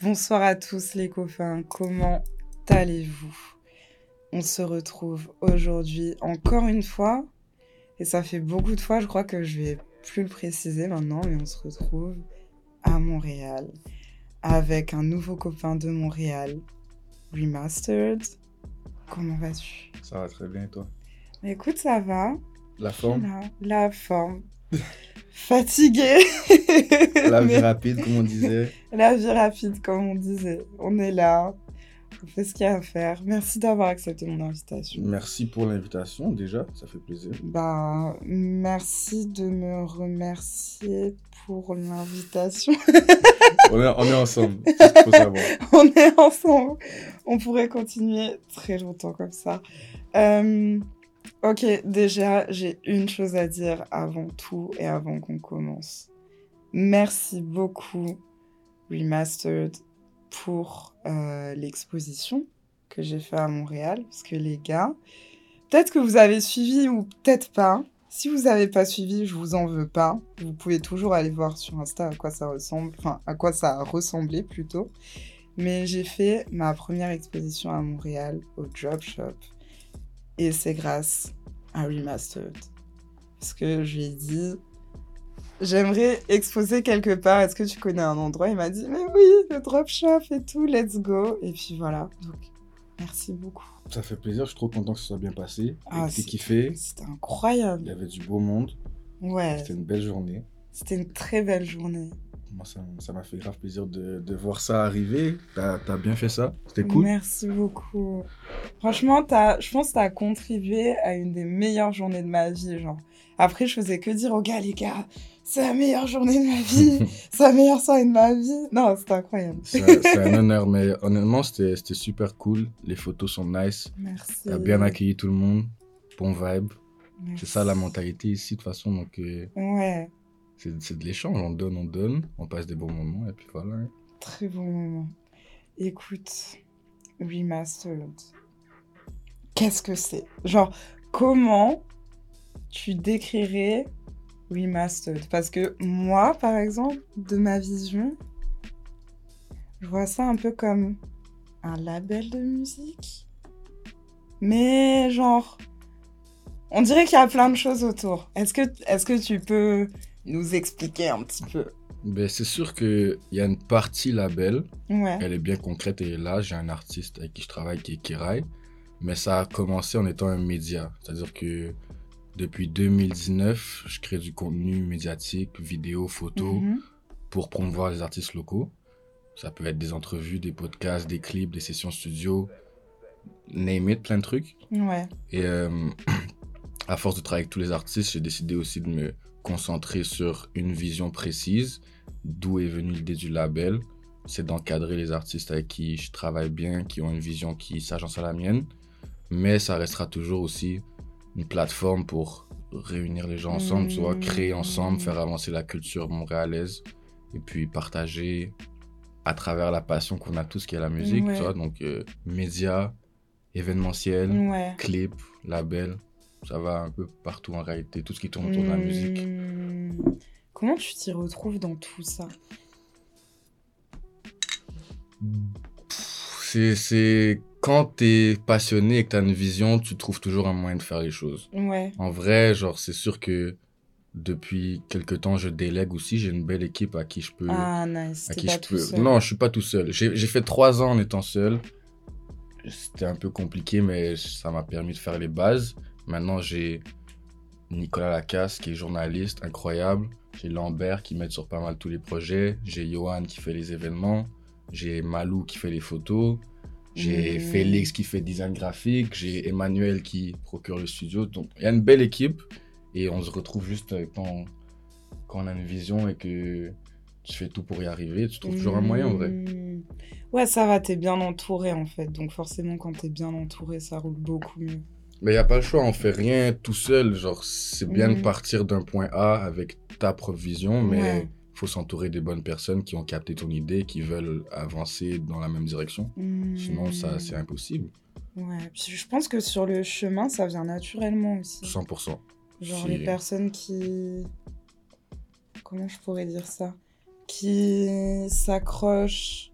Bonsoir à tous les copains, comment allez-vous? On se retrouve aujourd'hui encore une fois, et ça fait beaucoup de fois, je crois que je vais plus le préciser maintenant, mais on se retrouve à Montréal avec un nouveau copain de Montréal, Remastered. Comment vas-tu? Ça va très bien et toi? Écoute, ça va. La forme? La forme. Fatigué. La vie rapide, comme on disait. La vie rapide, comme on disait. On est là. On fait ce qu'il y a à faire. Merci d'avoir accepté mon invitation. Merci pour l'invitation, déjà. Ça fait plaisir. Bah, merci de me remercier pour l'invitation. on, est, on est ensemble. Faut savoir. on est ensemble. On pourrait continuer très longtemps comme ça. Euh, Ok, déjà, j'ai une chose à dire avant tout et avant qu'on commence. Merci beaucoup, Remastered, pour euh, l'exposition que j'ai fait à Montréal. Parce que les gars, peut-être que vous avez suivi ou peut-être pas. Si vous n'avez pas suivi, je vous en veux pas. Vous pouvez toujours aller voir sur Insta à quoi ça ressemble, enfin à quoi ça a ressemblé plutôt. Mais j'ai fait ma première exposition à Montréal au Drop Shop et c'est grâce à Remastered. Parce que je lui ai dit, j'aimerais exposer quelque part. Est-ce que tu connais un endroit? Il m'a dit, mais oui, le drop shop et tout, let's go. Et puis voilà. Donc, merci beaucoup. Ça fait plaisir. Je suis trop content que ce soit bien passé. Ah, c'est kiffé. C'était incroyable. Il y avait du beau monde. Ouais. C'était une belle journée. C'était une très belle journée. Moi, ça m'a fait grave plaisir de, de voir ça arriver. T'as as bien fait ça. C'était cool. Merci beaucoup. Franchement, as, je pense que tu as contribué à une des meilleures journées de ma vie. Genre. Après, je faisais que dire aux gars, les gars, c'est la meilleure journée de ma vie. c'est la meilleure soirée de ma vie. Non, c'était incroyable. C'est un honneur, mais honnêtement, c'était super cool. Les photos sont nice. Merci. T'as bien accueilli tout le monde. Bon vibe. C'est ça la mentalité ici, de toute façon. Donc, euh, Ouais. C'est de l'échange, on donne, on donne, on passe des bons moments et puis voilà. Très bons moments. Écoute, Remastered, qu'est-ce que c'est? Genre, comment tu décrirais Remastered Parce que moi, par exemple, de ma vision, je vois ça un peu comme un label de musique. Mais genre, on dirait qu'il y a plein de choses autour. Est-ce que, est que tu peux nous expliquer un petit peu ben, C'est sûr qu'il y a une partie label. Ouais. Elle est bien concrète et là, j'ai un artiste avec qui je travaille qui est Kirai. Mais ça a commencé en étant un média. C'est-à-dire que depuis 2019, je crée du contenu médiatique, vidéo, photo, mhm. pour promouvoir les artistes locaux. Ça peut être des entrevues, des podcasts, des clips, des sessions studio, name it, plein de trucs. Ouais. Et euh, à force de travailler avec tous les artistes, j'ai décidé aussi de me concentrer sur une vision précise, d'où est venue l'idée du label. C'est d'encadrer les artistes avec qui je travaille bien, qui ont une vision qui s'agence à la mienne. Mais ça restera toujours aussi une plateforme pour réunir les gens ensemble, créer ensemble, faire avancer la culture montréalaise et puis partager à travers la passion qu'on a tous qui est la musique, donc euh, médias, événementiels, clips, labels ça va un peu partout en réalité, tout ce qui tourne autour de la musique. Hmm. Comment tu t'y retrouves dans tout ça? C'est quand t'es passionné et que t'as une vision, tu trouves toujours un moyen de faire les choses. Ouais. En vrai, genre, c'est sûr que depuis quelques temps, je délègue aussi. J'ai une belle équipe à qui je peux. Ah, nice. À qui je peux... Non, je suis pas tout seul. J'ai fait trois ans en étant seul. C'était un peu compliqué, mais ça m'a permis de faire les bases. Maintenant, j'ai Nicolas Lacasse qui est journaliste, incroyable. J'ai Lambert qui m'aide sur pas mal tous les projets. J'ai Johan qui fait les événements. J'ai Malou qui fait les photos. J'ai mmh. Félix qui fait design graphique. J'ai Emmanuel qui procure le studio. Donc, il y a une belle équipe. Et on se retrouve juste quand, quand on a une vision et que tu fais tout pour y arriver. Tu trouves toujours un moyen, en vrai. Mmh. Ouais, ça va, t'es bien entouré, en fait. Donc, forcément, quand t'es bien entouré, ça roule beaucoup mieux. Mais il n'y a pas le choix, on fait rien tout seul. Genre, c'est bien de mhm. partir d'un point A avec ta propre vision, mais il faut s'entourer des bonnes personnes qui ont capté ton idée, qui veulent avancer dans la même direction. Sinon, ça, c'est impossible. Ouais, je pense que sur le chemin, ça vient naturellement aussi. 100%. Genre les personnes qui... Comment je pourrais dire ça? Qui s'accrochent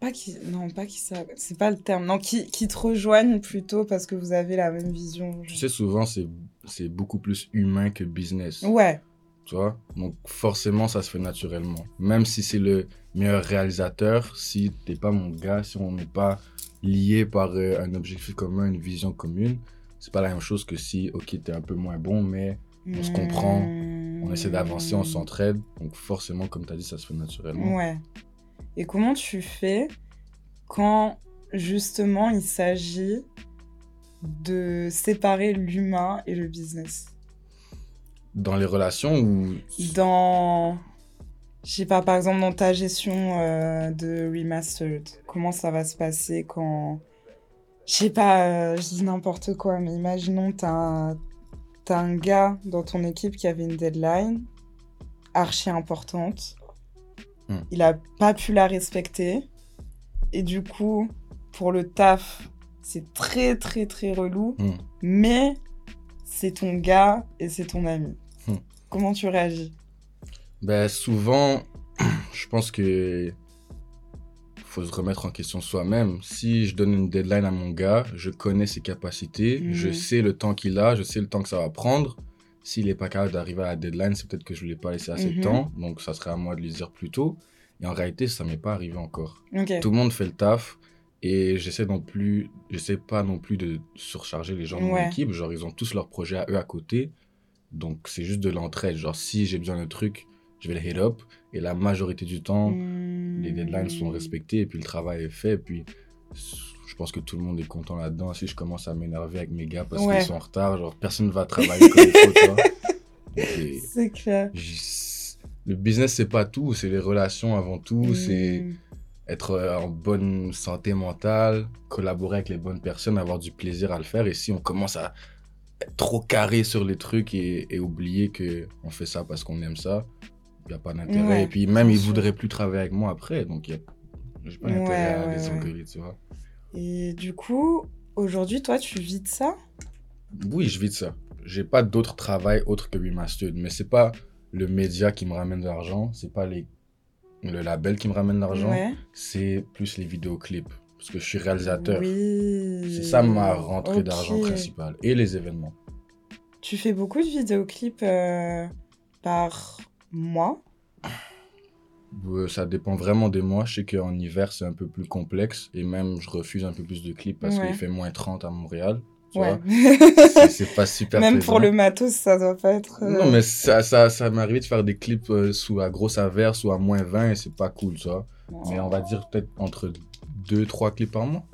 pas qui, non, pas qui ça, c'est pas le terme, non, qui, qui te rejoignent plutôt parce que vous avez la même vision. Tu sais, souvent, c'est, c'est beaucoup plus humain que business. Ouais. Tu vois? Donc, forcément, ça se fait naturellement. Même si c'est le meilleur réalisateur, si t'es pas mon gars, si on n'est pas lié par euh, un objectif commun, une vision commune, c'est pas la même chose que si, ok, t'es un peu moins bon, mais on se comprend, on essaie d'avancer, on s'entraide. Donc, forcément, comme t'as dit, ça se fait naturellement. Ouais. Et comment tu fais quand justement il s'agit de séparer l'humain et le business? Dans les relations où. Dans, je sais pas, par exemple dans ta gestion euh, de remastered, comment ça va se passer quand, je sais pas, euh, je dis n'importe quoi, mais imaginons t'as un, t'as un gars dans ton équipe qui avait une deadline archi importante. Hmm. Il a pas pu la respecter. Et du coup, pour le taf, c'est très très très relou. Hmm. Mais c'est ton gars et c'est ton ami. Hmm. Comment tu réagis? Ben, souvent, je pense que faut se remettre en question soi-même. Si je donne une deadline à mon gars, je connais ses capacités, je sais le temps qu'il a, je sais le temps que ça va prendre. S'il n'est pas capable d'arriver à la deadline, c'est peut-être que je ne lui ai pas laissé assez Mhm. de temps, donc ça serait à moi de lui dire plus tôt. Et en réalité, ça m'est pas arrivé encore. Tout le monde fait le taf et j'essaie non plus, j'essaie pas non plus de surcharger les gens de mon équipe. Genre, ils ont tous leurs projets à eux à côté. Donc, c'est juste de l'entraide. Genre, si j'ai besoin d'un truc, je vais le hit up. Et la majorité du temps, les deadlines sont Hmm. respectées et puis le travail est fait. Et puis, je pense que tout le monde est content là-dedans. Si je commence à m'énerver avec mes gars parce Ouais. qu'ils sont en retard, genre, personne ne va travailler comme il faut, C'est clair. le business, c'est pas tout. C'est les relations avant tout. C'est Hmm. être euh, en bonne santé mentale, collaborer avec les bonnes personnes, avoir du plaisir à le faire. Et si on commence à être trop carré sur les trucs et, et oublier que on fait ça parce qu'on aime ça, il n'y a pas d'intérêt. Ouais, et puis même, ils sûr. voudraient plus travailler avec moi après. Donc, il y a... j'ai pas intérêt Ouais, à ouais, les engueuler, tu vois. Et du coup, aujourd'hui, toi, tu vis de ça? Oui, je vis de ça. J'ai pas d'autre travail autre que Remastered. Mais c'est pas le média qui me ramène de l'argent. C'est pas les... le label qui me ramène de l'argent. Ouais. C'est plus les vidéoclips. Parce que je suis réalisateur. Oui. C'est ça ma rentrée d'argent principale. Et les événements. Tu fais beaucoup de vidéoclips euh, par mois? Ça dépend vraiment des mois. Je sais qu'en hiver, c'est un peu plus complexe. Et même, je refuse un peu plus de clips parce Ouais. qu'il fait moins 30 à Montréal. Ouais. C'est- pas super Même pour le matos, ça doit pas être. euh, Non, mais ça, ça, ça m'est arrivé de faire des clips euh, sous à grosse averse ou à moins 20 et c'est pas cool, tu vois. Mais on va dire peut-être entre 2-3 clips par mois.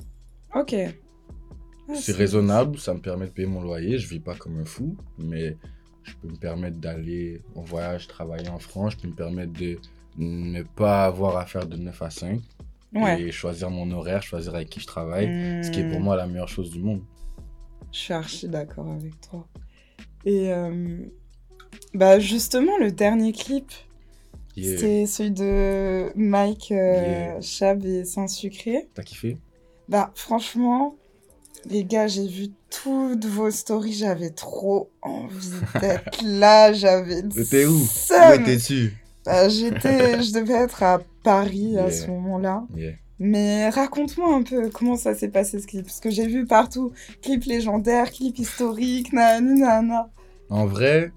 Ok. Ah, c'est raisonnable, ça me permet de payer mon loyer. Je vis pas comme un fou, mais je peux me permettre d'aller en voyage, travailler en France. Je peux me permettre de ne pas avoir à faire de 9 à 5 Ouais. et choisir mon horaire, choisir avec qui je travaille. Ce qui est pour Hmm. moi la meilleure chose du monde. Je suis archi d'accord avec toi. Et euh, bah justement, le dernier clip, Yeah. c'est celui de Mike euh, Yeah. Chab et Saint-Sucré. T'as kiffé? Bah franchement, les gars, j'ai vu toutes vos stories, j'avais trop envie d'être là, j'avais T'étais où? Où étais-tu? Bah, J'étais, je devais être à Paris à ce moment-là. Yeah. Mais raconte-moi un peu comment ça s'est passé ce clip, parce que j'ai vu partout clip légendaire, clip historique, nanani nana. En vrai,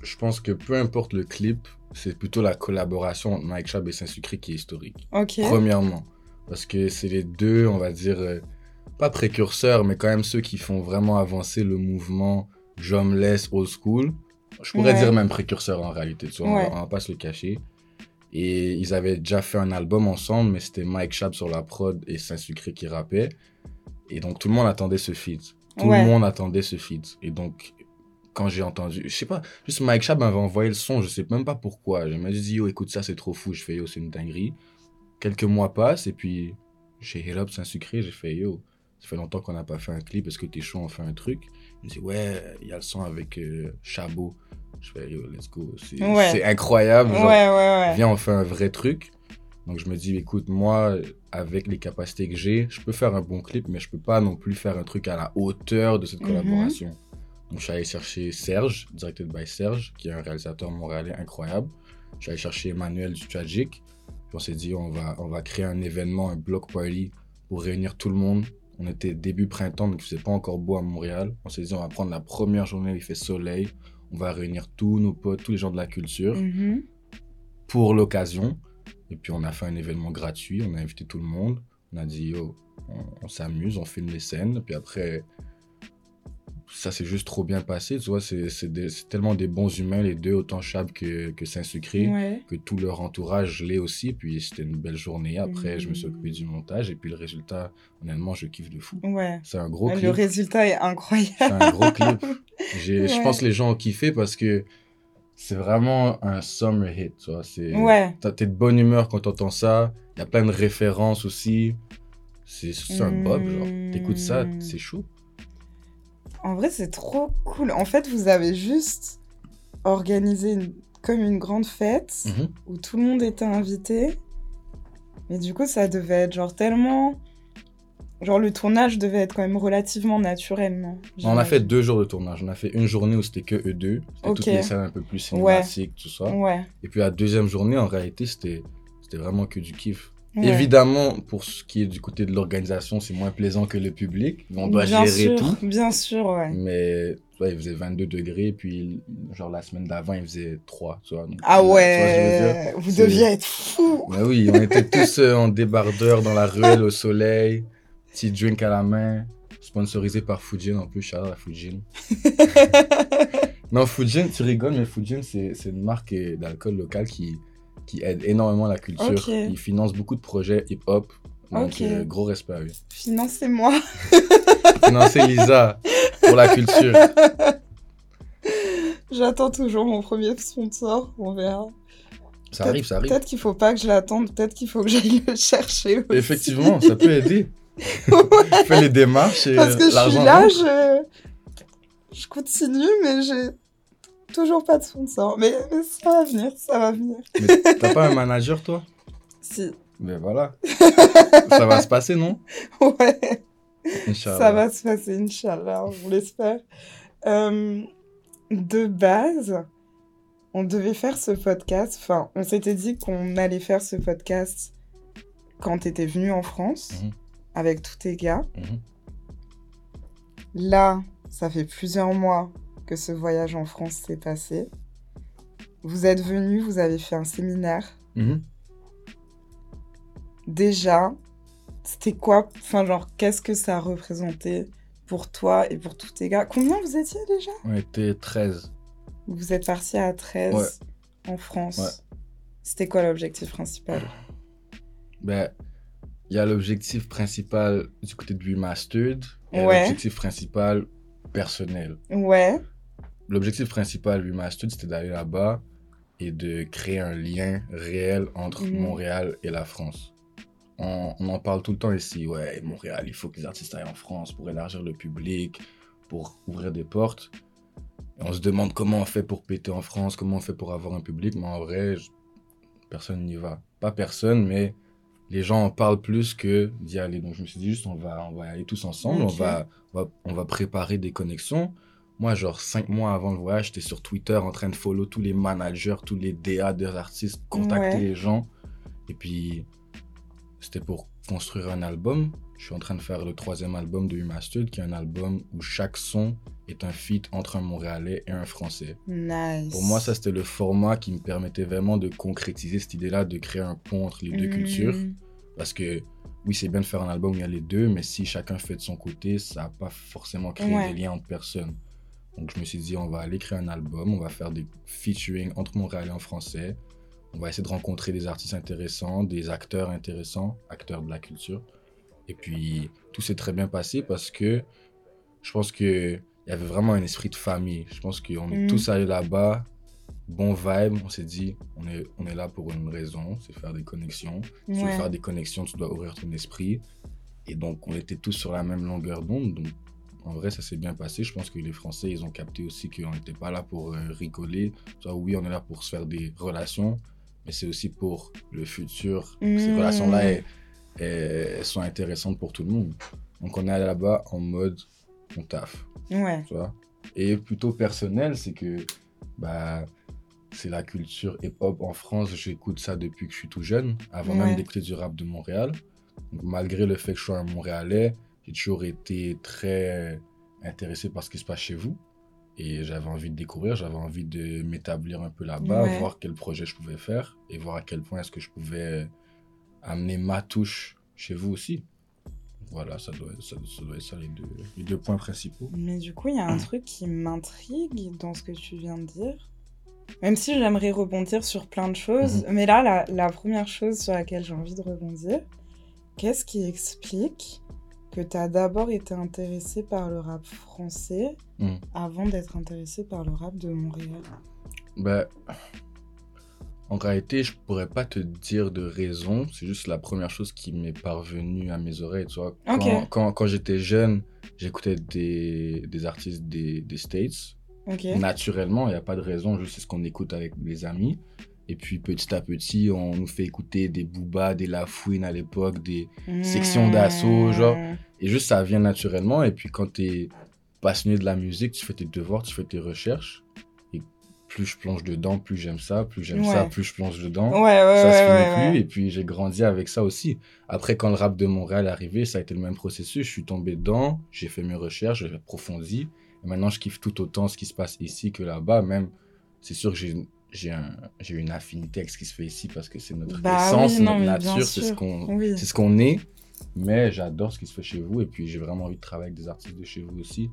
je pense que peu importe le clip, c'est plutôt la collaboration entre Mike Chab et Saint-Sucré qui est historique. Premièrement, parce que c'est les deux, on va dire, euh, pas précurseurs, mais quand même ceux qui font vraiment avancer le mouvement drumless old school. Je pourrais Ouais. dire même précurseurs en réalité, tu vois, on, va, on va pas se le cacher. Et ils avaient déjà fait un album ensemble, mais c'était Mike Chab sur la prod et Saint-Sucré qui rappait. Et donc tout le monde attendait ce feat. Tout Ouais. le monde attendait ce feat. Et donc, quand j'ai entendu, je sais pas, juste Mike Chab m'avait envoyé le son, je sais même pas pourquoi. Je me dit, yo, écoute ça, c'est trop fou. Je fais, yo, c'est une dinguerie. Quelques mois passent et puis j'ai hit up Saint-Sucré, j'ai fait, yo, ça fait longtemps qu'on n'a pas fait un clip, est-ce que t'es chaud, on fait un truc? Il me dit, ouais, il y a le son avec euh, Chabot. Je fais, yo, let's go. C'est Ouais. incroyable. Ouais, genre, ouais, ouais. viens, on fait un vrai truc. Donc je me dis, écoute, moi, avec les capacités que j'ai, je peux faire un bon clip, mais je peux pas non plus faire un truc à la hauteur de cette Mhm. collaboration. Donc je suis allé chercher Serge, directed by Serge, qui est un réalisateur montréalais incroyable. Je suis allé chercher Emmanuel du Tragic, on s'est dit, on va, on va créer un événement, un block party pour réunir tout le monde. On était début printemps, donc il faisait pas encore beau à Montréal. On s'est dit, on va prendre la première journée où il fait soleil. On va réunir tous nos potes, tous les gens de la culture Mhm. pour l'occasion. Et puis on a fait un événement gratuit, on a invité tout le monde. On a dit, yo, on, on s'amuse, on filme les scènes. Puis après, ça s'est juste trop bien passé. Tu vois, c'est tellement des bons humains, les deux, autant Chab que, que Saint-Sucré, Ouais. que tout leur entourage l'est aussi. Puis c'était une belle journée. Après, je me suis occupé du montage. Et puis le résultat, honnêtement, je kiffe de fou. Ouais. C'est un gros Le clip. résultat est incroyable. C'est un gros clip. Je pense que les gens ont kiffé parce que c'est vraiment un summer hit. Tu vois, Ouais. T'es de bonne humeur quand t'entends ça. Il y a plein de références aussi. C'est c'est un bob, genre. T'écoutes ça, Mm. c'est chaud. En vrai, c'est trop cool. En fait, vous avez juste organisé une- comme une grande fête Mhm. où tout le monde était invité. Mais du coup, ça devait être genre tellement. Genre, le tournage devait être quand même relativement naturel, non? On a fait deux jours de tournage. On a fait une journée où c'était que eux deux. C'était toutes les scènes un peu plus cinématiques, tout ça. Ouais. Et puis la deuxième journée, en réalité, c'était c'était vraiment que du kiff. Ouais. Évidemment, pour ce qui est du côté de l'organisation, c'est moins plaisant que le public. On doit bien gérer sûr, tout. Bien sûr, ouais. Mais tu vois, il faisait 22 degrés, puis genre la semaine d'avant, il faisait 3. Tu vois, donc, Ah vois ouais, vous deviez être fou. Oui, on était tous euh, en débardeur dans la ruelle au soleil, petit drink à la main, sponsorisé par Fujin en plus, shout out à Fujin. non, Fujin, tu rigoles, mais Fujin, c'est une marque d'alcool local qui, qui aide énormément la culture. Ok. Il finance beaucoup de projets hip-hop. Donc, euh, gros respect à lui. Financez-moi. Financer Lisa pour la culture. J'attends toujours mon premier sponsor. On verra. Ça arrive, ça arrive. Peut-être qu'il faut pas que je l'attende. Peut-être qu'il faut que j'aille le chercher. aussi. Effectivement, ça peut aider. Ouais. Fais les démarches et Parce que je suis l'argent là, je... je continue, mais j'ai toujours pas de sponsor. Mais, mais ça va venir, ça va venir. Mais t'as pas un manager, toi? Si, Ben voilà. ça va se passer, non? Ouais, Inch'Allah. ça va se passer, Inch'Allah, on l'espère. Euh, de base, on devait faire ce podcast, enfin, on s'était dit qu'on allait faire ce podcast quand t'étais venu en France, Mhm. avec tous tes gars. Mhm. Là, ça fait plusieurs mois que ce voyage en France s'est passé. Vous êtes venu, vous avez fait un séminaire. Mhm. Déjà, c'était quoi Enfin, genre, qu'est-ce que ça représentait pour toi et pour tous tes gars? Combien vous étiez déjà? On était 13. Vous êtes parti à 13 Ouais. en France. Ouais. C'était quoi l'objectif principal? Ben, il y a l'objectif principal du côté de Remastered et Ouais. l'objectif principal personnel. Ouais, L'objectif principal Remastered, c'était d'aller là-bas et de créer un lien réel entre Mhm. Montréal et la France. On, on en parle tout le temps ici. Ouais, Montréal, il faut que les artistes aillent en France pour élargir le public, pour ouvrir des portes. Et on se demande comment on fait pour péter en France, comment on fait pour avoir un public, mais en vrai, je- personne n'y va. Pas personne, mais les gens en parlent plus que d'y aller. Donc je me suis dit juste, on va, on va y aller tous ensemble, Ok. on, va, on, va, on va préparer des connexions. Moi, genre, cinq mois avant le voyage, j'étais sur Twitter en train de follow tous les managers, tous les DA des artistes, contacter Ouais. les gens. Et puis, c'était pour construire un album. Je suis en train de faire le troisième album de Remastered, qui est un album où chaque son est un feat entre un Montréalais et un Français. nice. Pour moi, ça, c'était le format qui me permettait vraiment de concrétiser cette idée-là, de créer un pont entre les deux Mm. cultures. Parce que, oui, c'est bien de faire un album où il y a les deux, mais si chacun fait de son côté, ça va pas forcément créer Ouais. des liens entre personnes. Donc, je me suis dit, on va aller créer un album, on va faire des featuring entre Montréalais en français. On va essayer de rencontrer des artistes intéressants, des acteurs intéressants, acteurs de la culture. Et puis, tout s'est très bien passé parce que je pense qu'il y avait vraiment un esprit de famille. Je pense qu'on est Mm. tous allés là-bas, bon vibe. On s'est dit, on est, on est là pour une raison, c'est faire des connexions. Si tu veux faire des connexions, tu dois ouvrir ton esprit. Et donc, on était tous sur la même longueur d'onde. Donc, en vrai, ça s'est bien passé. Je pense que les Français, ils ont capté aussi qu'on n'était pas là pour euh, rigoler. Soit oui, on est là pour se faire des relations, mais c'est aussi pour le futur. Ces Mm. relations-là, elles, sont intéressantes pour tout le monde. Donc, on est là-bas en mode, on taffe Ouais. tu vois? Et plutôt personnel, c'est que bah, c'est la culture hip-hop en France. J'écoute ça depuis que je suis tout jeune, avant Ouais. même d'écouter du rap de Montréal. Donc, malgré le fait que je sois un Montréalais, j'ai toujours été très intéressé par ce qui se passe chez vous. Et j'avais envie de découvrir, j'avais envie de m'établir un peu là-bas, Ouais. voir quel projet je pouvais faire et voir à quel point est-ce que je pouvais amener ma touche chez vous aussi. Voilà, ça doit, ça, ça doit être ça les deux, les deux points principaux. Mais du coup, il y a un truc qui m'intrigue dans ce que tu viens de dire. Même si j'aimerais rebondir sur plein de choses, mais là, la, la première chose sur laquelle j'ai envie de rebondir, qu'est-ce qui explique que tu as d'abord été intéressé par le rap français Mm. avant d'être intéressé par le rap de Montréal Ben, en réalité, je pourrais pas te dire de raison. C'est juste la première chose qui m'est parvenue à mes oreilles. Tu vois. Quand, quand, quand j'étais jeune, j'écoutais des, des artistes des, des States. Naturellement, il n'y a pas de raison. Juste c'est ce qu'on écoute avec les amis. Et puis petit à petit, on nous fait écouter des Booba, des Lafouine à l'époque, des... section d'assaut, genre. Et juste ça vient naturellement. Et puis quand tu es passionné de la musique, tu fais tes devoirs, tu fais tes recherches. Et plus je plonge dedans, plus j'aime ça, plus j'aime ça, plus je plonge dedans. Ouais, ouais, ça se finit plus. Et puis j'ai grandi avec ça aussi. Après, quand le rap de Montréal est arrivé, ça a été le même processus. Je suis tombé dedans, j'ai fait mes recherches, j'ai approfondi. Et maintenant, je kiffe tout autant ce qui se passe ici que là-bas. Même, c'est sûr que j'ai j'ai un, j'ai une affinité avec ce qui se fait ici parce que c'est notre Bah essence, oui, non, notre nature, c'est ce qu'on Oui. c'est ce qu'on est. Mais j'adore ce qui se fait chez vous et puis j'ai vraiment envie de travailler avec des artistes de chez vous aussi.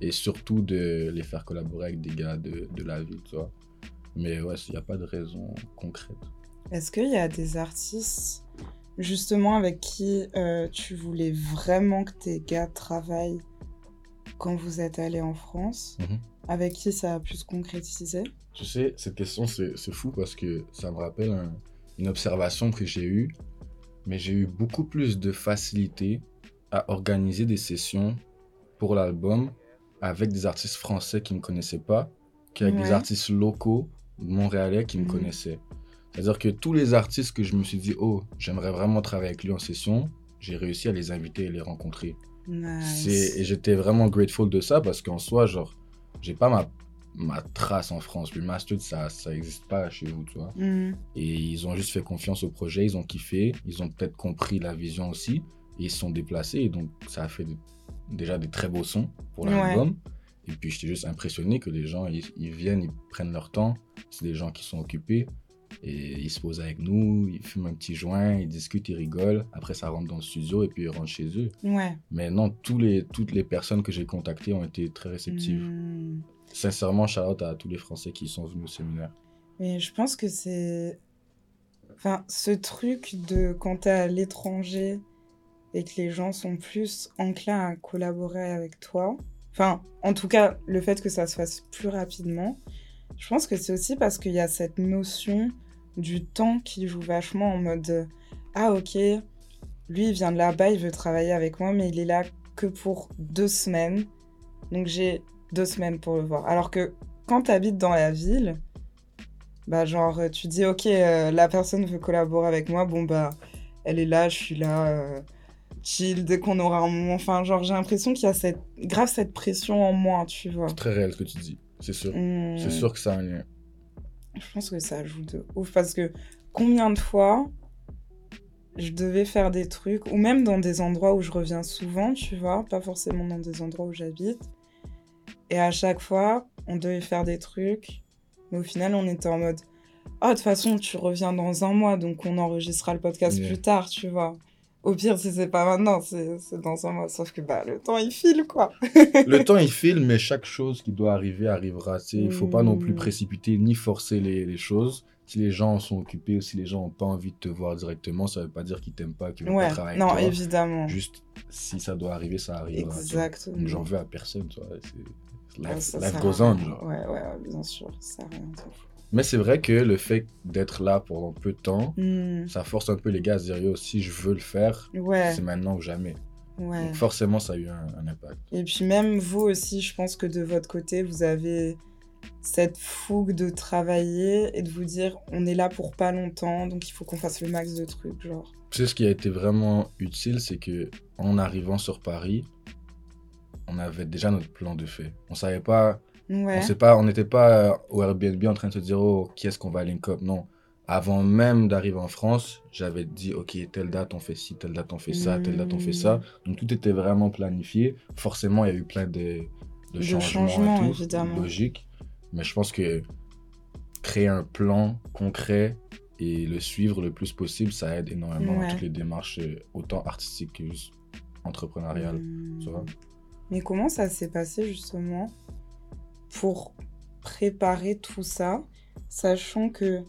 Et surtout de les faire collaborer avec des gars de, de la ville, tu vois. Mais ouais, il n'y a pas de raison concrète. Est-ce qu'il y a des artistes, justement, avec qui euh, tu voulais vraiment que tes gars travaillent quand vous êtes allé en France? Mhm. Avec qui ça a pu se concrétiser Tu sais, cette question, c'est fou parce que ça me rappelle un- une observation que j'ai eue. Mais j'ai eu beaucoup plus de facilité à organiser des sessions pour l'album avec des artistes français qui ne me connaissaient pas qu'avec Ouais. des artistes locaux montréalais qui me Mhm. connaissaient. C'est-à-dire que tous les artistes que je me suis dit, oh, j'aimerais vraiment travailler avec lui en session, j'ai réussi à les inviter et les rencontrer. C'est- Et Nice. j'étais vraiment grateful de ça parce qu'en soi, genre, j'ai pas ma, ma trace en France. Le master, ça, ça existe pas chez vous, tu vois. Mhm. Et ils ont juste fait confiance au projet, ils ont kiffé, ils ont peut-être compris la vision aussi, et ils se sont déplacés, et donc ça a fait de- déjà des très beaux sons pour Ouais. l'album. Et puis j'étais juste impressionné que les gens, ils, ils viennent, ils prennent leur temps, c'est des gens qui sont occupés, et ils se posent avec nous, ils fument un petit joint, ils discutent, ils rigolent, après ça rentre dans le studio, et puis ils rentrent chez eux. Ouais. Mais non, tous les, toutes les personnes que j'ai contactées ont été très réceptives. Mhm. Sincèrement, shout out à tous les Français qui sont venus au séminaire. Mais je pense que c'est. Enfin, ce truc de quand t'es à l'étranger et que les gens sont plus enclins à collaborer avec toi. Enfin, en tout cas, le fait que ça se fasse plus rapidement. Je pense que c'est aussi parce qu'il y a cette notion du temps qui joue vachement en mode Ah, ok, lui il vient de là-bas, il veut travailler avec moi, mais il est là que pour deux semaines. Donc j'ai deux semaines pour le voir. Alors que quand tu habites dans la ville, bah genre tu dis ok euh, la personne veut collaborer avec moi bon bah elle est là je suis là euh, chill dès qu'on aura un moment enfin genre j'ai l'impression qu'il y a cette grave cette pression en moins tu vois C'est très réel ce que tu dis, c'est sûr. Hmm, C'est sûr que ça a un lien. Je pense que ça joue de ouf parce que combien de fois je devais faire des trucs ou même dans des endroits où je reviens souvent tu vois pas forcément dans des endroits où j'habite et à chaque fois on devait faire des trucs mais au final on était en mode ah de toute façon tu reviens dans un mois donc on enregistrera le podcast Yeah. plus tard tu vois au pire si c'est pas maintenant c'est dans un mois sauf que bah le temps il file quoi Le temps, il file, mais chaque chose qui doit arriver arrivera. Il faut pas non plus Mm. précipiter ni forcer les, les choses. Si les gens sont occupés ou si les gens n'ont pas envie de te voir directement, ça veut pas dire qu'ils t'aiment pas, qu'ils veulent ouais pas travailler non avec toi. évidemment Juste, si ça doit arriver, ça arrivera. exactement J'en veux à personne, tu vois. c'est- Ouais, Life, ça life goes on, genre. Ouais, ouais, bien sûr, ça sert à rien. Mais c'est vrai que le fait d'être là pendant peu de temps, Hmm, ça force un peu les gars à se dire, yo, si je veux le faire, Ouais, c'est maintenant ou jamais. ouais. Donc forcément, ça a eu un, un impact. Et puis même vous aussi, je pense que de votre côté, vous avez cette fougue de travailler et de vous dire on est là pour pas longtemps, donc il faut qu'on fasse le max de trucs, genre. Tu sais, ce qui a été vraiment utile, c'est que en arrivant sur Paris, on avait déjà notre plan de fait. On savait pas Ouais. On sait pas, on n'était pas euh, au Airbnb en train de se dire, oh, qui est-ce qu'on va link up Non. Avant même d'arriver en France, j'avais dit, ok, telle date on fait ci, telle date on fait ça, telle date on fait ça. Donc tout était vraiment planifié. Forcément, il y a eu plein de, de De changements, changements, et tout, évidemment. logique. Mais je pense que créer un plan concret et le suivre le plus possible, ça aide énormément Ouais. dans toutes les démarches, euh, autant artistiques que entrepreneuriales. Hmm. tu vois. Mais comment ça s'est passé justement? Pour préparer tout ça, sachant que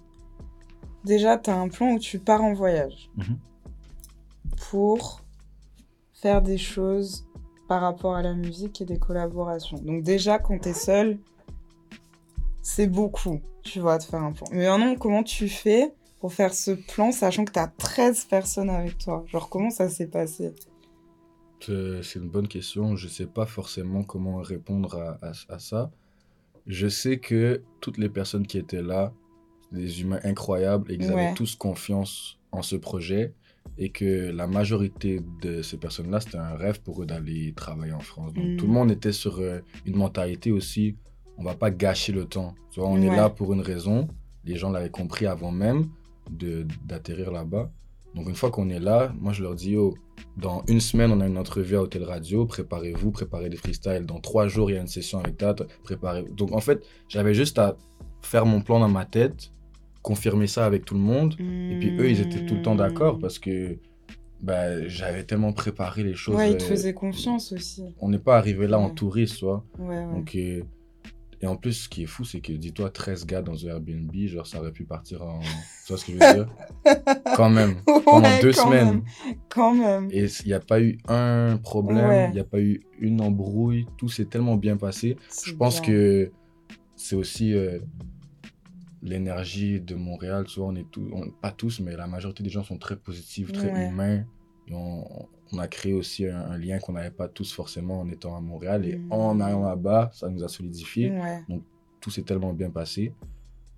déjà tu as un plan où tu pars en voyage Mhm. pour faire des choses par rapport à la musique et des collaborations. Donc déjà quand tu es seul, c'est beaucoup, tu vois, de faire un plan. Mais maintenant, comment tu fais pour faire ce plan, sachant que tu as 13 personnes avec toi? Genre, comment ça s'est passé? C'est c'est une bonne question. Je sais pas forcément comment répondre à, à- à ça. Je sais que toutes les personnes qui étaient là, des humains incroyables, et qu'ils Ouais. avaient tous confiance en ce projet, et que la majorité de ces personnes-là, c'était un rêve pour eux d'aller travailler en France. Donc Mm. tout le monde était sur euh, une mentalité aussi, on va pas gâcher le temps. Tu vois, on est là pour une raison. Les gens l'avaient compris avant même d'atterrir là-bas. Donc une fois qu'on est là, moi je leur dis, oh, dans une semaine, on a une entrevue à Hôtel Radio, préparez-vous, préparez des freestyles. Dans trois jours, il y a une session avec Tat, préparez Donc en fait, j'avais juste à faire mon plan dans ma tête, confirmer ça avec tout le monde. Et puis eux, ils étaient tout le temps d'accord parce que bah, j'avais tellement préparé les choses. Ouais, ils te euh, faisaient confiance aussi. On n'est pas arrivé là en touriste, tu vois. Ouais, ouais. Donc, euh, et en plus, ce qui est fou, c'est que dis-toi, 13 gars dans un Airbnb, genre ça aurait pu partir en. tu vois ce que je veux dire? Quand même. Pendant deux quand semaines. même, Quand même. Et il n'y a pas eu un problème, Ouais. il n'y a pas eu une embrouille, tout s'est tellement bien passé. Je pense bien. que c'est aussi euh, l'énergie de Montréal, tu vois, on est tous, pas tous, mais la majorité des gens sont très positifs, très Ouais. humains. Et on, on a créé aussi un, un lien qu'on n'avait pas tous forcément en étant à Montréal. Et Mm. en allant là-bas, ça nous a solidifié. Ouais. Tout s'est tellement bien passé.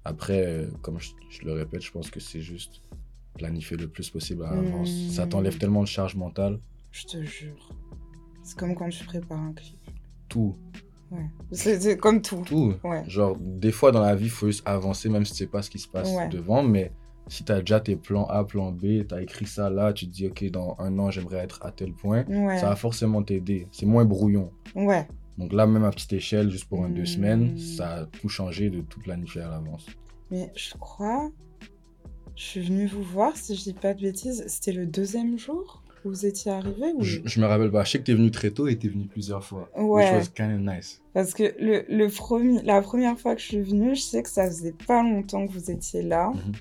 Après, euh, comme je, je le répète, je pense que c'est juste planifier le plus possible à l'avance. Mm. Ça t'enlève tellement de charge mentale. Je te jure. C'est comme quand tu prépares un clip. Tout, Ouais. C'est comme tout. tout. Ouais. Genre, des fois dans la vie, il faut juste avancer, même si tu sais pas ce qui se passe devant. Mais si tu as déjà tes plans A, plan B, tu as écrit ça là, tu te dis, OK, dans un an, j'aimerais être à tel point, Ouais. ça va forcément t'aider. C'est moins brouillon. Ouais. Donc là, même à petite échelle, juste pour un deux Mm. semaines, ça a tout changé de tout planifier à l'avance. Mais je crois. Je suis venue vous voir, si je dis pas de bêtises. C'était le deuxième jour où vous étiez arrivé ou... Je, je me rappelle pas. Je sais que tu es venu très tôt et tu es venu plusieurs fois. Ouais. Which was kind of nice. Parce que le, le premier, la première fois que je suis venue, je sais que ça faisait pas longtemps que vous étiez là. Mhm.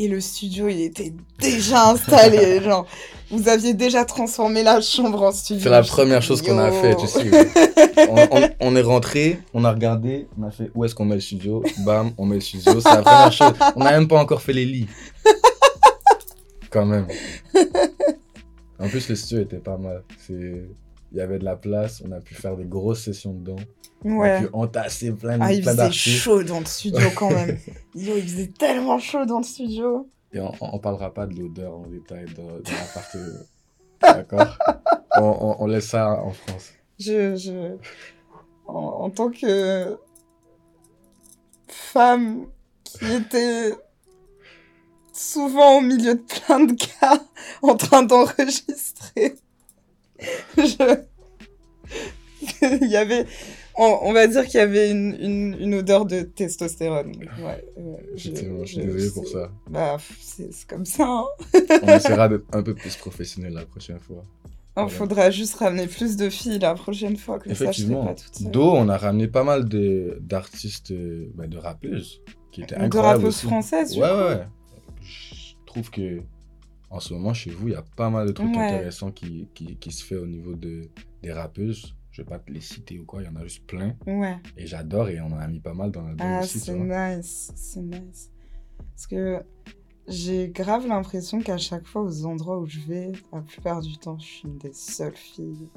Et le studio, il était déjà installé. genre, vous aviez déjà transformé la chambre en studio. C'est la première chose qu'on a fait, tu sais. on, on- on est rentré, on a regardé, on a fait où est-ce qu'on met le studio? Bam, on met le studio. C'est la première chose. On n'a même pas encore fait les lits. Quand même. En plus, le studio était pas mal. C'est... Il y avait de la place, on a pu faire des grosses sessions dedans. On Ouais. pu entasser plein, de- Ah, il plein faisait chaud dans le studio quand même. Yo, il faisait tellement chaud dans le studio. Et on, on parlera pas de l'odeur en détail de, de l'appart. euh, D'accord? On, on- on laisse ça en France. Je, je... En, en tant que femme qui était souvent au milieu de plein de gars en train d'enregistrer, je... il y avait... On, on va dire qu'il y avait une, une, une odeur de testostérone. Ouais, je suis désolé pour ça. Bah, c'est comme ça. Hein. On essaiera d'être un peu plus professionnel la prochaine fois. Il Voilà. faudra juste ramener plus de filles la prochaine fois, que ça, je serai Effectivement. pas seule. Do, on a ramené pas mal de- d'artistes, euh, bah, de rappeuses, qui étaient De incroyables. rappeuses aussi. françaises, Ouais, ouais, ouais. Je trouve que en ce moment, chez vous, il y a pas mal de trucs Ouais. intéressants qui, qui, qui se fait au niveau de, des rappeuses. Je vais pas te les citer ou quoi, il y en a juste plein. Ouais. Et j'adore et on en a mis pas mal dans l'album Ah, aussi, c'est vois. nice, c'est nice. Parce que j'ai grave l'impression qu'à chaque fois, aux endroits où je vais, la plupart du temps, je suis une des seules filles.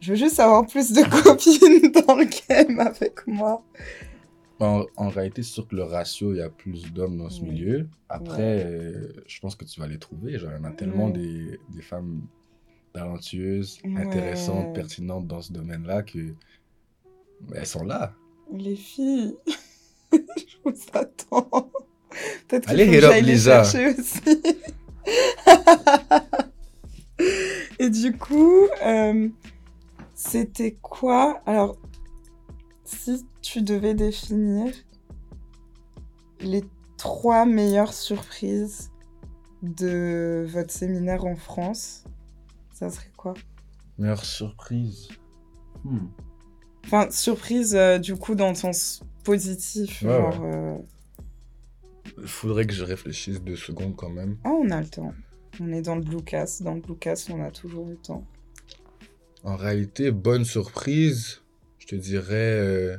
Je veux juste avoir plus de copines dans le game avec moi. En, en réalité, c'est sûr que le ratio, il y a plus d'hommes dans ce Ouais. milieu. Après, euh, je pense que tu vas les trouver. Genre, il y en a tellement Ouais. des, des femmes talentueuses, Ouais. intéressantes, pertinentes dans ce domaine-là que elles sont là. Les filles, je vous attends. Peut-être Allez, hit up, Lisa. aussi. Et du coup, euh, c'était quoi? Alors, si tu devais définir les trois meilleures surprises de votre séminaire en France, ça serait quoi? Meilleure surprise. Hmm. Enfin, surprise euh, du coup dans le sens positif, Ouais, genre... euh, Il faudrait que je réfléchisse deux secondes quand même. Ah, on a le temps. On est dans le Bluecast. Dans le Bluecast, on a toujours le temps. En réalité, bonne surprise, je te dirais euh,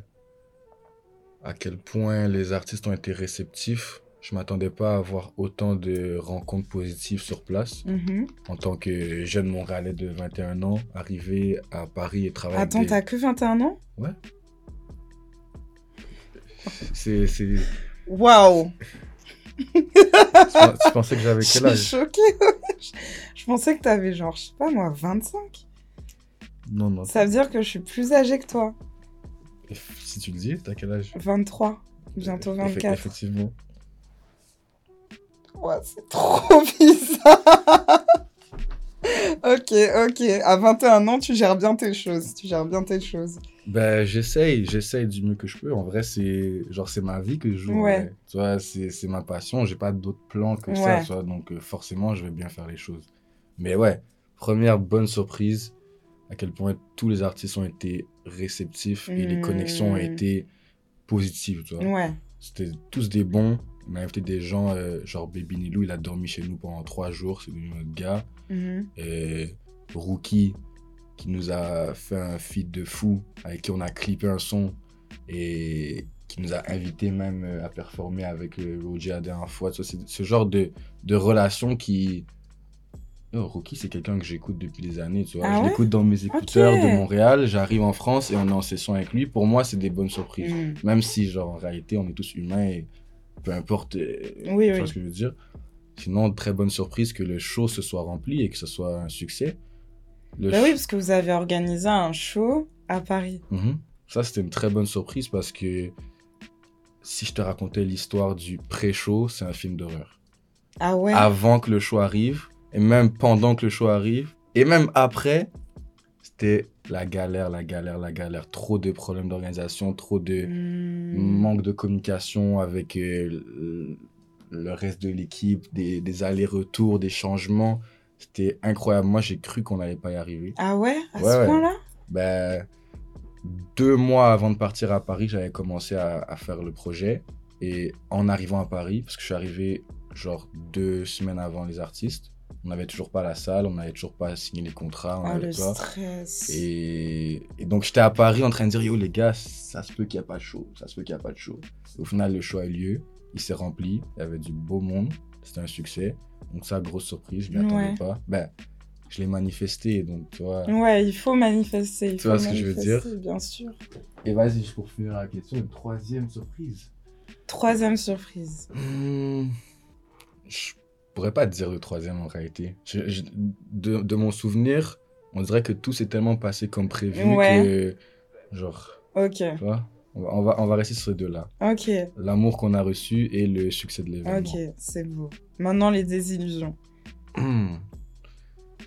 à quel point les artistes ont été réceptifs. Je m'attendais pas à avoir autant de rencontres positives sur place. Mhm. En tant que jeune Montréalais de 21 ans, arrivé à Paris et travailler. Attends, des- t'as que 21 ans? C'est, c'est... Waouh tu, pen- tu pensais que j'avais Je quel suis âge choquée. wesh. Je pensais que t'avais genre, je sais pas moi, 25. Non, non. Ça veut dire que je suis plus âgée que toi. Si tu le dis, t'as quel âge? 23. Bientôt Effe- 24. Effectivement. Ouais, c'est trop bizarre. ok, ok. À 21 ans, tu gères bien tes choses. Tu gères bien tes choses. Ben, j'essaye, j'essaye du mieux que je peux. En vrai, c'est genre c'est ma vie que je joue. Ouais. ouais. Tu vois, c'est c'est ma passion. J'ai pas d'autres plans que Ouais. ça, tu vois. Donc euh, forcément, je vais bien faire les choses. Mais ouais, première bonne surprise, à quel point tous les artistes ont été réceptifs et les Hmm. connexions ont été positives, tu vois. Ouais. C'était tous des bons. On a invité des gens, euh, genre Baby Nilou, il a dormi chez nous pendant trois jours, c'est devenu notre gars. Mhm. Et Rookie, qui nous a fait un feat de fou, avec qui on a clippé un son, et qui nous a invité même euh, à performer avec euh, Roger la dernière fois. Ce genre de, de relation qui... Yo, Rookie, c'est quelqu'un que j'écoute depuis des années, tu vois. Ah je ouais l'écoute dans mes écouteurs de Montréal, j'arrive en France et on est en session avec lui. Pour moi, c'est des bonnes surprises. Mhm. Même si, genre, en réalité, on est tous humains et peu importe, euh, Oui, tu oui. vois ce que je veux dire. Sinon, très bonne surprise que le show se soit rempli et que ce soit un succès. Le Bah oui, parce que vous avez organisé un show à Paris. Mhm. Ça, c'était une très bonne surprise parce que si je te racontais l'histoire du pré-show, c'est un film d'horreur. Ah ouais? Avant que le show arrive, et même pendant que le show arrive, et même après, c'était la galère, la galère, la galère. Trop de problèmes d'organisation, trop de Hmm. manque de communication avec euh, le- le reste de l'équipe, des, des allers-retours, des changements. C'était incroyable. Moi, j'ai cru qu'on n'allait pas y arriver. Ah ouais? À Ouais, ce ouais. point-là? Ben, deux mois avant de partir à Paris, j'avais commencé à, à faire le projet. Et en arrivant à Paris, parce que je suis arrivé genre deux semaines avant les artistes, on n'avait toujours pas la salle, on n'avait toujours pas signé les contrats. On Ah, avait le pas. stress. Et, et donc j'étais à Paris en train de dire yo les gars, ça se peut qu'il n'y a pas de show, ça se peut qu'il n'y a pas de show. Et au final le show a eu lieu, il s'est rempli, il y avait du beau monde, c'était un succès. Donc ça grosse surprise, je m'y attendais Ouais. pas. Ben je l'ai manifesté donc tu vois. Ouais, il faut manifester. Il Tu faut vois ce que je veux dire? Bien sûr. Et vas-y pour finir la question, une troisième surprise. Troisième surprise. Hmm, je pourrais pas dire le troisième en réalité. Je- je- de, de mon souvenir, on dirait que tout s'est tellement passé comme prévu Ouais. que genre Ok, tu vois, on va, on va, rester sur ces deux-là. ok, L'amour qu'on a reçu et le succès de l'événement. ok, c'est beau. Maintenant, les désillusions. Hmm.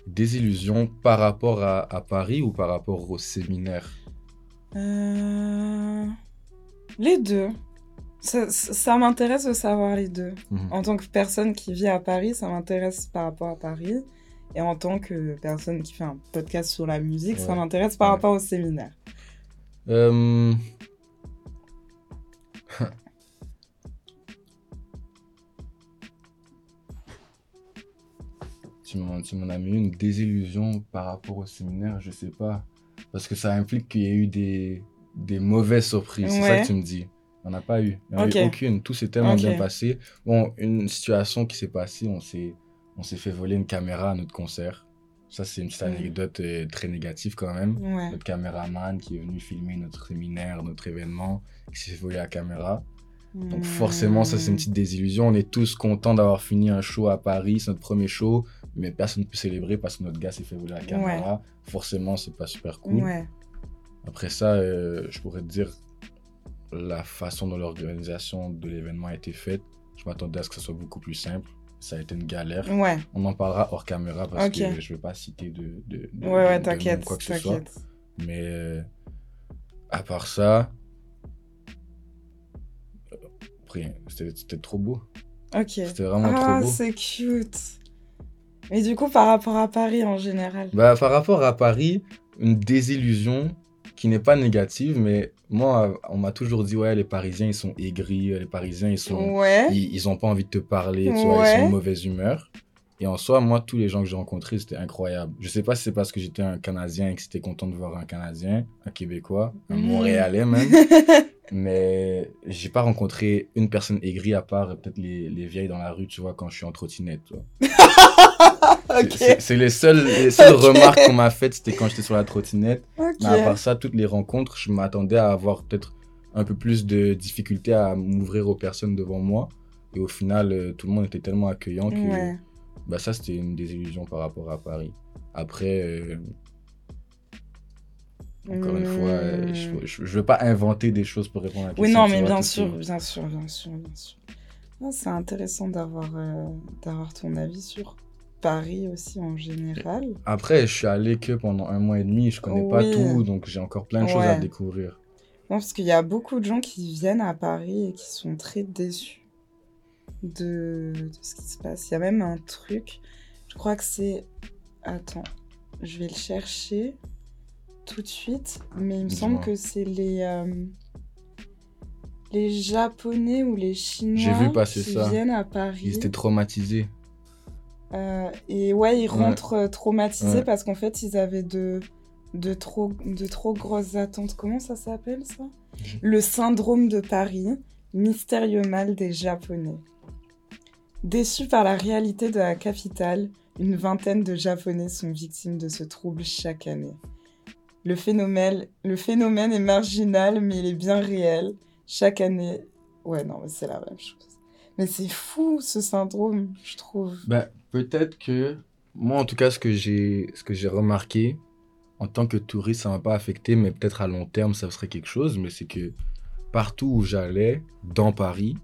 Désillusion par rapport à, à Paris ou par rapport au séminaire? Euh, Les deux. Ça, m'intéresse de savoir les deux. Mhm. En tant que personne qui vit à Paris, ça m'intéresse par rapport à Paris. Et en tant que personne qui fait un podcast sur la musique, ça m'intéresse par Ouais. rapport au séminaire. Euh, Tu m'en as mis une désillusion par rapport au séminaire, je sais pas. Parce que ça implique qu'il y ait eu des, des mauvaises surprises. C'est ça que tu me dis. On n'a pas eu. Il n'y en a eu aucune. Tout s'est tellement bien passé. Bon, une situation qui s'est passée, on s'est on s'est fait voler une caméra à notre concert. Ça, c'est une petite anecdote euh, très négative quand même Ouais. notre caméraman qui est venu filmer notre séminaire, notre événement, qui s'est fait voler la caméra. Donc forcément, ça c'est une petite désillusion. On est tous contents d'avoir fini un show à Paris, c'est notre premier show, mais personne ne peut célébrer parce que notre gars s'est fait voler la caméra. Forcément, c'est pas super cool. Ouais. Après ça, euh, je pourrais te dire la façon dont l'organisation de l'événement a été faite, je m'attendais à ce que ce soit beaucoup plus simple. Ça a été une galère. Ouais, On en parlera hors caméra parce que je ne vais pas citer de, de, de- ouais, ouais, de- quoi que ce soit. Mais euh, à part ça, euh, rien. C'était c'était trop beau. Ok. C'était vraiment Ah, trop beau. c'est cute. Mais du coup, par rapport à Paris en général? Bah, par rapport à Paris, une désillusion qui n'est pas négative, mais moi, on m'a toujours dit, ouais, les Parisiens, ils sont aigris, les Parisiens, ils sont... Ouais. Ils, ils ont pas envie de te parler, tu vois, ils sont de mauvaise humeur. Et en soi, moi, tous les gens que j'ai rencontrés, c'était incroyable. Je sais pas si c'est parce que j'étais un Canadien et que c'était content de voir un Canadien, un Québécois, un Mhm. Montréalais même. Mais j'ai pas rencontré une personne aigrie à part euh, peut-être les, les vieilles dans la rue, tu vois, quand je suis en trottinette. C'est- les seules, les seules Ok. remarques qu'on m'a faites, c'était quand j'étais sur la trottinette. Ok. Mais à part ça, toutes les rencontres, je m'attendais à avoir peut-être un peu plus de difficulté à m'ouvrir aux personnes devant moi. Et au final, euh, tout le monde était tellement accueillant que Ouais. bah, ça, c'était une désillusion par rapport à Paris. Après, euh, encore une fois, euh, je Hmm. je- je veux pas inventer des choses pour répondre à la question. Oui, non, mais bien sûr, bien sûr, bien sûr, bien sûr. C'est intéressant d'avoir euh, d'avoir ton avis sur Paris aussi en général. Après, je suis allé que pendant un mois et demi, je connais pas tout, donc j'ai encore plein de choses à découvrir. Non, parce qu'il y a beaucoup de gens qui viennent à Paris et qui sont très déçus de, de ce qui se passe. Il y a même un truc, je crois que c'est... Attends, je vais le chercher tout de suite, mais il me semble que c'est les... euh, Les Japonais ou les Chinois vu passer qui ça. viennent à Paris. Ils étaient traumatisés. Euh, et ouais, ils rentrent euh, traumatisés Ouais. parce qu'en fait, ils avaient de, de, trop, de trop grosses attentes. Comment ça s'appelle ça? Le syndrome de Paris, mystérieux mal des Japonais. Déçus par la réalité de la capitale, une vingtaine de Japonais sont victimes de ce trouble chaque année. Le phénomène, le phénomène est marginal, mais il est bien réel. Chaque année... Ouais, non, mais c'est la même chose. Mais c'est fou, ce syndrome, je trouve. Ben, peut-être que moi, en tout cas, ce que j'ai, ce que j'ai remarqué en tant que touriste, ça m'a pas affecté, mais peut-être à long terme, ça serait quelque chose. Mais c'est que partout où j'allais, dans Paris,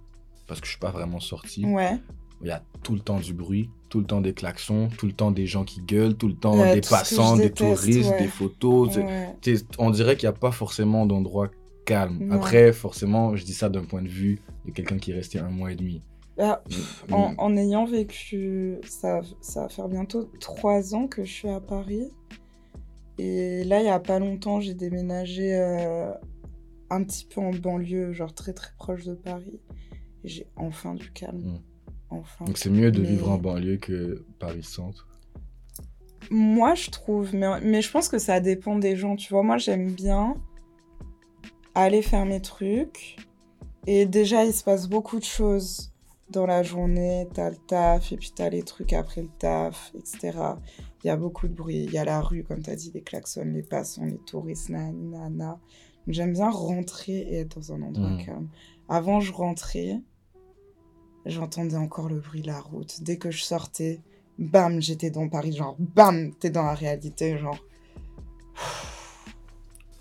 parce que je suis pas vraiment sorti, Ouais. il y a tout le temps du bruit, tout le temps des klaxons, tout le temps des gens qui gueulent, tout le temps Ouais, des passants, des touristes, ouais. des photos. on dirait qu'il n'y a pas forcément d'endroit calme. Après, forcément, je dis ça d'un point de vue de quelqu'un qui est resté un mois et demi. Ah, Mm. en, en ayant vécu, ça, ça va faire bientôt trois ans que je suis à Paris. Et là, il n'y a pas longtemps, j'ai déménagé euh, un petit peu en banlieue, genre très très proche de Paris. Et j'ai enfin du calme. Mm. Enfin. Donc c'est mieux de Mais- vivre en banlieue que Paris Centre. Moi, je trouve, mais, mais je pense que ça dépend des gens. Tu vois, moi, j'aime bien aller faire mes trucs. Et déjà, il se passe beaucoup de choses dans la journée. T'as le taf, et puis t'as les trucs après le taf, etc. Il y a beaucoup de bruit. Il y a la rue, comme t'as dit, les klaxons, les passants, les touristes, nani, nana. Donc, J'aime bien rentrer et être dans un endroit Mhm. calme. Avant, je rentrais, j'entendais encore le bruit de la route. Dès que je sortais, bam, j'étais dans Paris, genre bam, t'es dans la réalité, genre.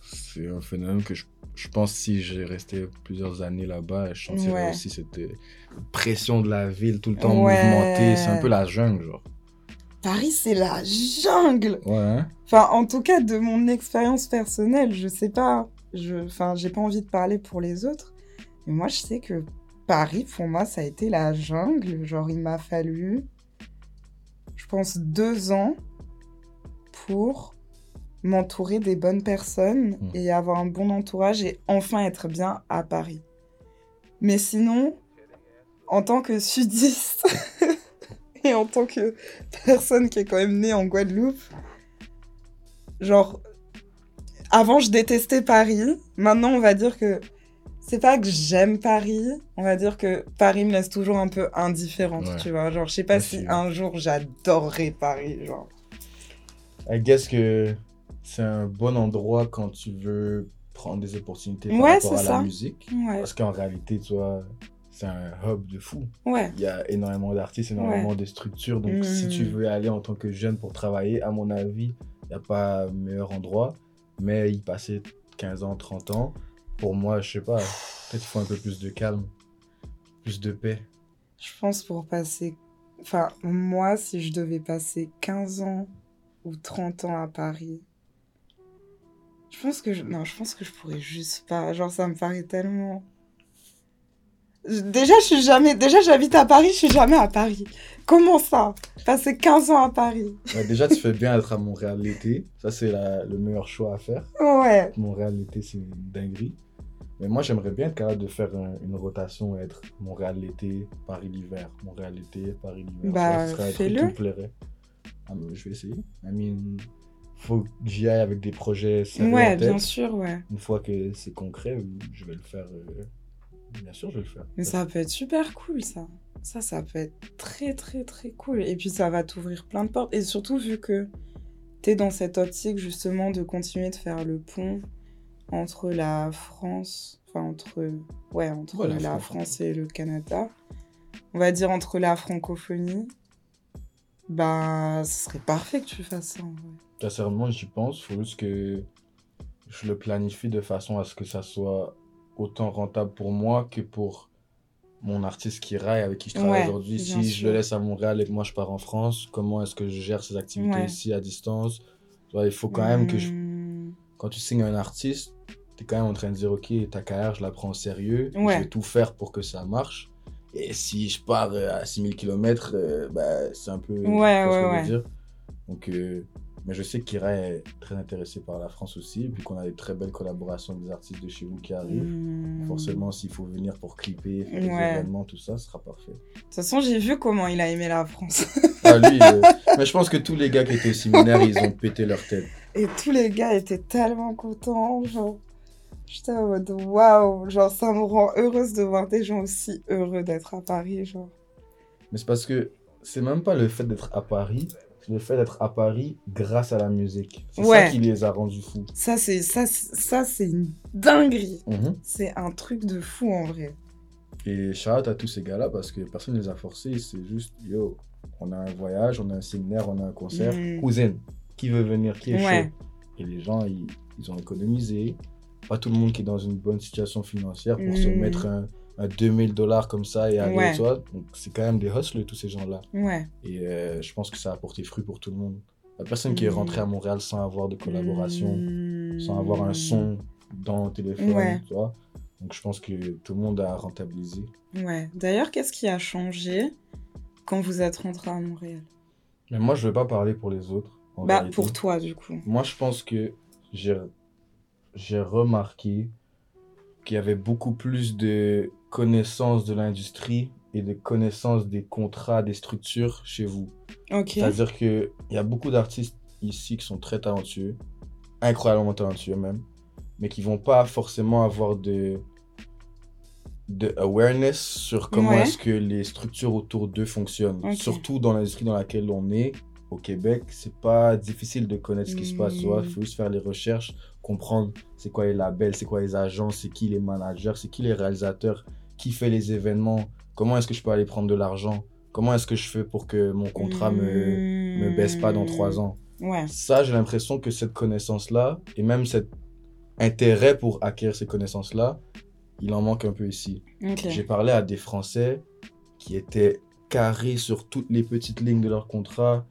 C'est un phénomène que je, je pense si j'ai resté plusieurs années là-bas, je sentirais Ouais. aussi cette euh, pression de la ville tout le temps Ouais. mouvementée. C'est un peu la jungle, genre. Paris, c'est la jungle. Ouais, hein? Enfin, en tout cas, de mon expérience personnelle, je sais pas. Je, enfin, j'ai pas envie de parler pour les autres, mais moi, je sais que Paris, pour moi, ça a été la jungle. Genre, il m'a fallu, je pense, deux ans pour m'entourer des bonnes personnes Mm. et avoir un bon entourage et enfin être bien à Paris. Mais sinon, en tant que sudiste et en tant que personne qui est quand même née en Guadeloupe, genre, avant je détestais Paris, maintenant on va dire que c'est pas que j'aime Paris, on va dire que Paris me laisse toujours un peu indifférente, Ouais. tu vois. Genre, je sais pas si un jour j'adorerais Paris, genre. I guess que c'est un bon endroit quand tu veux prendre des opportunités par Ouais, rapport à ça. la musique. Ouais, Parce qu'en réalité, tu vois, c'est un hub de fou. ouais, Il y a énormément d'artistes, énormément de structures. Donc, Mm. si tu veux aller en tant que jeune pour travailler, à mon avis, il n'y a pas meilleur endroit. Mais y passer 15 ans, 30 ans, pour moi, je sais pas. Peut-être qu'il faut un peu plus de calme, plus de paix. Je pense pour passer. Enfin, moi, si je devais passer 15 ans ou 30 ans à Paris, je pense que je... Non, je pense que je pourrais juste pas. Genre, ça me paraît tellement. Déjà, je suis jamais. Déjà, j'habite à Paris, je suis jamais à Paris. Comment ça? Passer 15 ans à Paris. Ouais, déjà, tu fais bien être à Montréal l'été. Ça, c'est la- le meilleur choix à faire. Ouais. Montréal l'été, c'est une dinguerie. Mais moi, j'aimerais bien être capable de faire un- une rotation, être Montréal l'été, Paris l'hiver. Montréal l'été, Paris l'hiver. Bah, fais-le. Ah, je vais essayer. I mean, faut que j'y aille avec des projets sérieux en Ouais, tête. bien sûr, ouais. Une fois que c'est concret, je vais le faire. euh, Bien sûr, je vais le faire. Mais ça peut être super cool, ça. Ça, ça peut être très, très, très cool. Et puis, ça va t'ouvrir plein de portes. Et surtout, vu que t'es dans cette optique, justement, de continuer de faire le pont entre la France, enfin, entre, ouais, entre Ouais, la la, France. France et le Canada, on va dire entre la francophonie, bah, ce serait parfait que tu fasses ça, en vrai. Sincèrement, j'y pense. faut juste que je le planifie de façon à ce que ça soit autant rentable pour moi que pour mon artiste qui raille avec qui je travaille Ouais, aujourd'hui. Si je le laisse à Montréal et que moi je pars en France, comment est-ce que je gère ces activités Ouais. ici à distance? Il faut quand même que je... Hmm, quand tu signes un artiste, tu es quand même en train de dire ok, ta carrière, je la prends au sérieux, Ouais. je vais tout faire pour que ça marche. Et si je pars euh, à 6000 km, bah, c'est un peu. Ouais, ouais, ouais. dire. Donc, euh, mais je sais qu'Ira est très intéressé par la France aussi, puis qu'on a des très belles collaborations des artistes de chez vous qui arrivent. hmm. Forcément, s'il faut venir pour clipper, faire des Ouais. événements, tout ça, ce sera parfait. De toute façon, j'ai vu comment il a aimé la France. Ah, lui, euh, mais je pense que tous les gars qui étaient au séminaire, ils ont pété leur tête. Et tous les gars étaient tellement contents, genre. J'étais en mode waouh, genre ça me rend heureuse de voir des gens aussi heureux d'être à Paris, genre. Mais c'est parce que c'est même pas le fait d'être à Paris, c'est le fait d'être à Paris grâce à la musique. C'est Ouais. ça qui les a rendus fous. Ça c'est ça c'est- ça c'est une dinguerie. Mhm. C'est un truc de fou en vrai. Et shout out à tous ces gars-là parce que personne ne les a forcés. C'est juste, yo, on a un voyage, on a un séminaire, on a un concert. Mm. Cousine, qui veut venir, qui est Ouais. chaud Et les gens, ils, ils ont économisé. Pas tout le monde qui est dans une bonne situation financière pour se Mm. mettre un, un 2000 dollars comme ça et aller, Ouais. tu vois. Donc c'est quand même des hustlers, tous ces gens-là. Ouais. Et euh, je pense que ça a apporté fruit pour tout le monde. La personne qui est Mm. rentrée à Montréal sans avoir de collaboration, Hmm. sans avoir un son dans le téléphone, Ouais. tu vois. Donc je pense que tout le monde a rentabilisé. Ouais. D'ailleurs, qu'est-ce qui a changé quand vous êtes rentré à Montréal? Mais moi, je vais pas parler pour les autres. en Bah vérité. pour toi du coup. Moi, je pense que j'ai j'ai remarqué qu'il y avait beaucoup plus de connaissances de l'industrie et de connaissances des contrats, des structures chez vous. Ok. C'est-à-dire qu'il y a beaucoup d'artistes ici qui sont très talentueux, incroyablement talentueux même, mais qui vont pas forcément avoir de, de awareness sur comment Ouais. est-ce que les structures autour d'eux fonctionnent. Surtout dans l'industrie dans laquelle on est, au Québec, c'est pas difficile de connaître ce qui se passe. Tu vois, Mm. il faut juste faire les recherches, comprendre c'est quoi les labels, c'est quoi les agences, c'est qui les managers, c'est qui les réalisateurs, qui fait les événements, comment est-ce que je peux aller prendre de l'argent, comment est-ce que je fais pour que mon contrat me, me baisse pas dans trois ans? Ouais. Ça, j'ai l'impression que cette connaissance-là, et même cet intérêt pour acquérir ces connaissances-là, il en manque un peu ici. J'ai parlé à des Français qui étaient carrés sur toutes les petites lignes de leur contrat,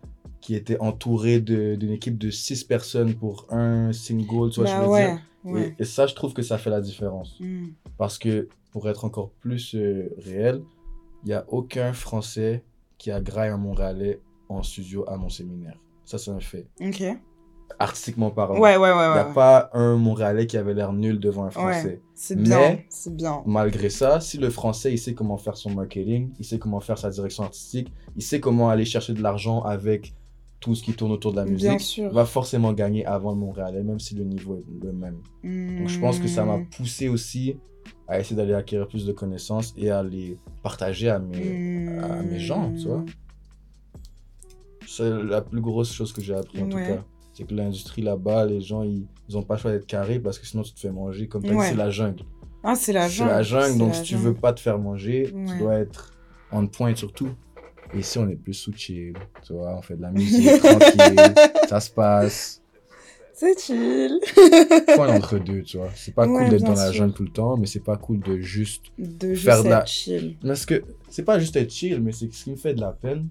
qui étaient entourés de- d'une équipe de six personnes pour un single, tu vois, je Bah veux ouais. dire? Ouais. Et, et ça, je trouve que ça fait la différence. Hmm. Parce que, pour être encore plus euh, réel, il n'y a aucun Français qui a graillé un Montréalais en studio à mon séminaire. Ça, c'est un fait. Ok. Artistiquement parlant. Ouais, ouais, ouais, Il n'y a pas un Montréalais qui avait l'air nul devant un. Français. C'est bien. C'est bien. Malgré ça, si le Français, il sait comment faire son marketing, il sait comment faire sa direction artistique, il sait comment aller chercher de l'argent avec tout ce qui tourne autour de la musique, va forcément gagner avant le Montréalais, même si le niveau est le même. Donc je pense que ça m'a Hmm. poussé aussi à essayer d'aller acquérir plus de connaissances et à les partager à mes, à mes gens, tu vois. Hmm. C'est la plus grosse chose que j'ai appris en tout cas. C'est que l'industrie là-bas, les gens, ils, ils ont pas le choix d'être carrés parce que sinon tu te fais manger. Comme tu Ouais. c'est la jungle. Ah, c'est la C'est jungle. la jungle, c'est donc la si tu jungle. veux pas te faire manger, Ouais. tu dois être on point sur tout. Et ici, on est plus sous chill, tu vois, on fait de la musique tranquille, ça se passe. C'est chill. Un entre deux, tu vois. C'est pas Ouais, cool d'être dans la jungle tout le temps, mais c'est pas cool de juste De juste Faire de la- chill. Parce que c'est pas juste être chill, mais c'est ce qui me fait de la peine,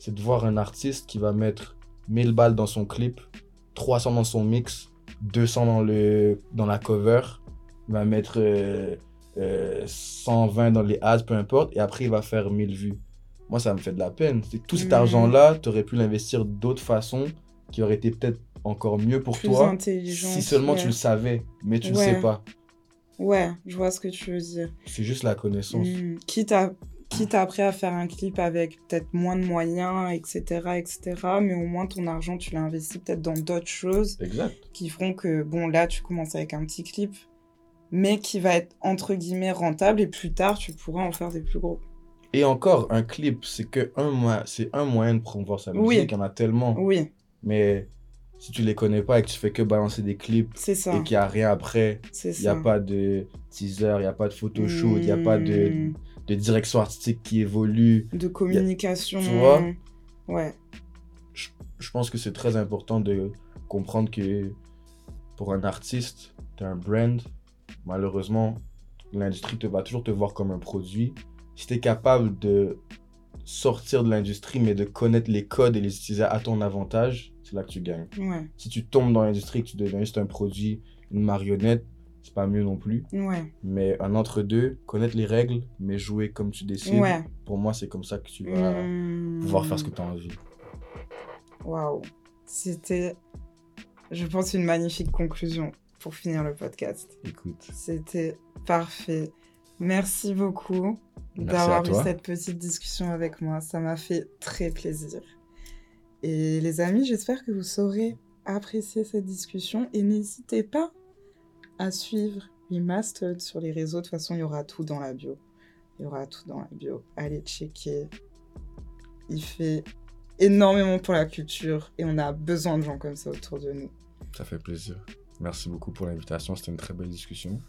c'est de voir un artiste qui va mettre 1000 balles dans son clip, 300 dans son mix, 200 dans, le, dans la cover, il va mettre euh, euh, 120 dans les ads, peu importe, et après il va faire 1000 vues. Moi, ça me fait de la peine. C'est que tout cet Mhm. argent-là, tu aurais pu l'investir d'autres façons qui auraient été peut-être encore mieux pour Plus toi si seulement ouais. tu le savais, mais tu Ouais. sais pas. Ouais, je vois ce que tu veux dire. C'est juste la connaissance. Mm. Quitte, à, quitte après à faire un clip avec peut-être moins de moyens, etc., etc., mais au moins ton argent, tu l'as investi peut-être dans d'autres choses Exact. qui feront que, bon, là, tu commences avec un petit clip, mais qui va être, entre guillemets, rentable, et plus tard, tu pourras en faire des plus gros. Et encore, un clip, c'est que un moyen, c'est un moyen de promouvoir sa musique. Oui. Il y en a tellement. Oui, Mais si tu les connais pas et que tu fais que balancer des clips ça. et qu'il n'y a rien après, il n'y a pas de teaser, il n'y a pas de photoshoot, il n'y a pas de, Mm. de direction artistique qui évolue. De communication. Tu vois? Ouais. Je pense que c'est très important de comprendre que pour un artiste, tu un brand. Malheureusement, l'industrie te va toujours te voir comme un produit. Si tu es capable de sortir de l'industrie, mais de connaître les codes et les utiliser à ton avantage, c'est là que tu gagnes. Ouais. Si tu tombes dans l'industrie et que tu deviens juste un produit, une marionnette, c'est pas mieux non plus. Ouais. Mais un entre-deux, connaître les règles, mais jouer comme tu décides, Ouais. pour moi, c'est comme ça que tu vas Mm. pouvoir faire ce que tu as envie. Waouh. C'était, je pense, une magnifique conclusion pour finir le podcast. Écoute, C'était parfait. Merci beaucoup d'avoir eu cette petite discussion avec moi. Ça m'a fait très plaisir. Et les amis, j'espère que vous saurez apprécier cette discussion et n'hésitez pas à suivre Remastered sur les réseaux. De toute façon, il y aura tout dans la bio. Il y aura tout dans la bio. Allez checker. Il fait énormément pour la culture et on a besoin de gens comme ça autour de nous. ça fait plaisir. Merci beaucoup pour l'invitation, c'était une très belle discussion.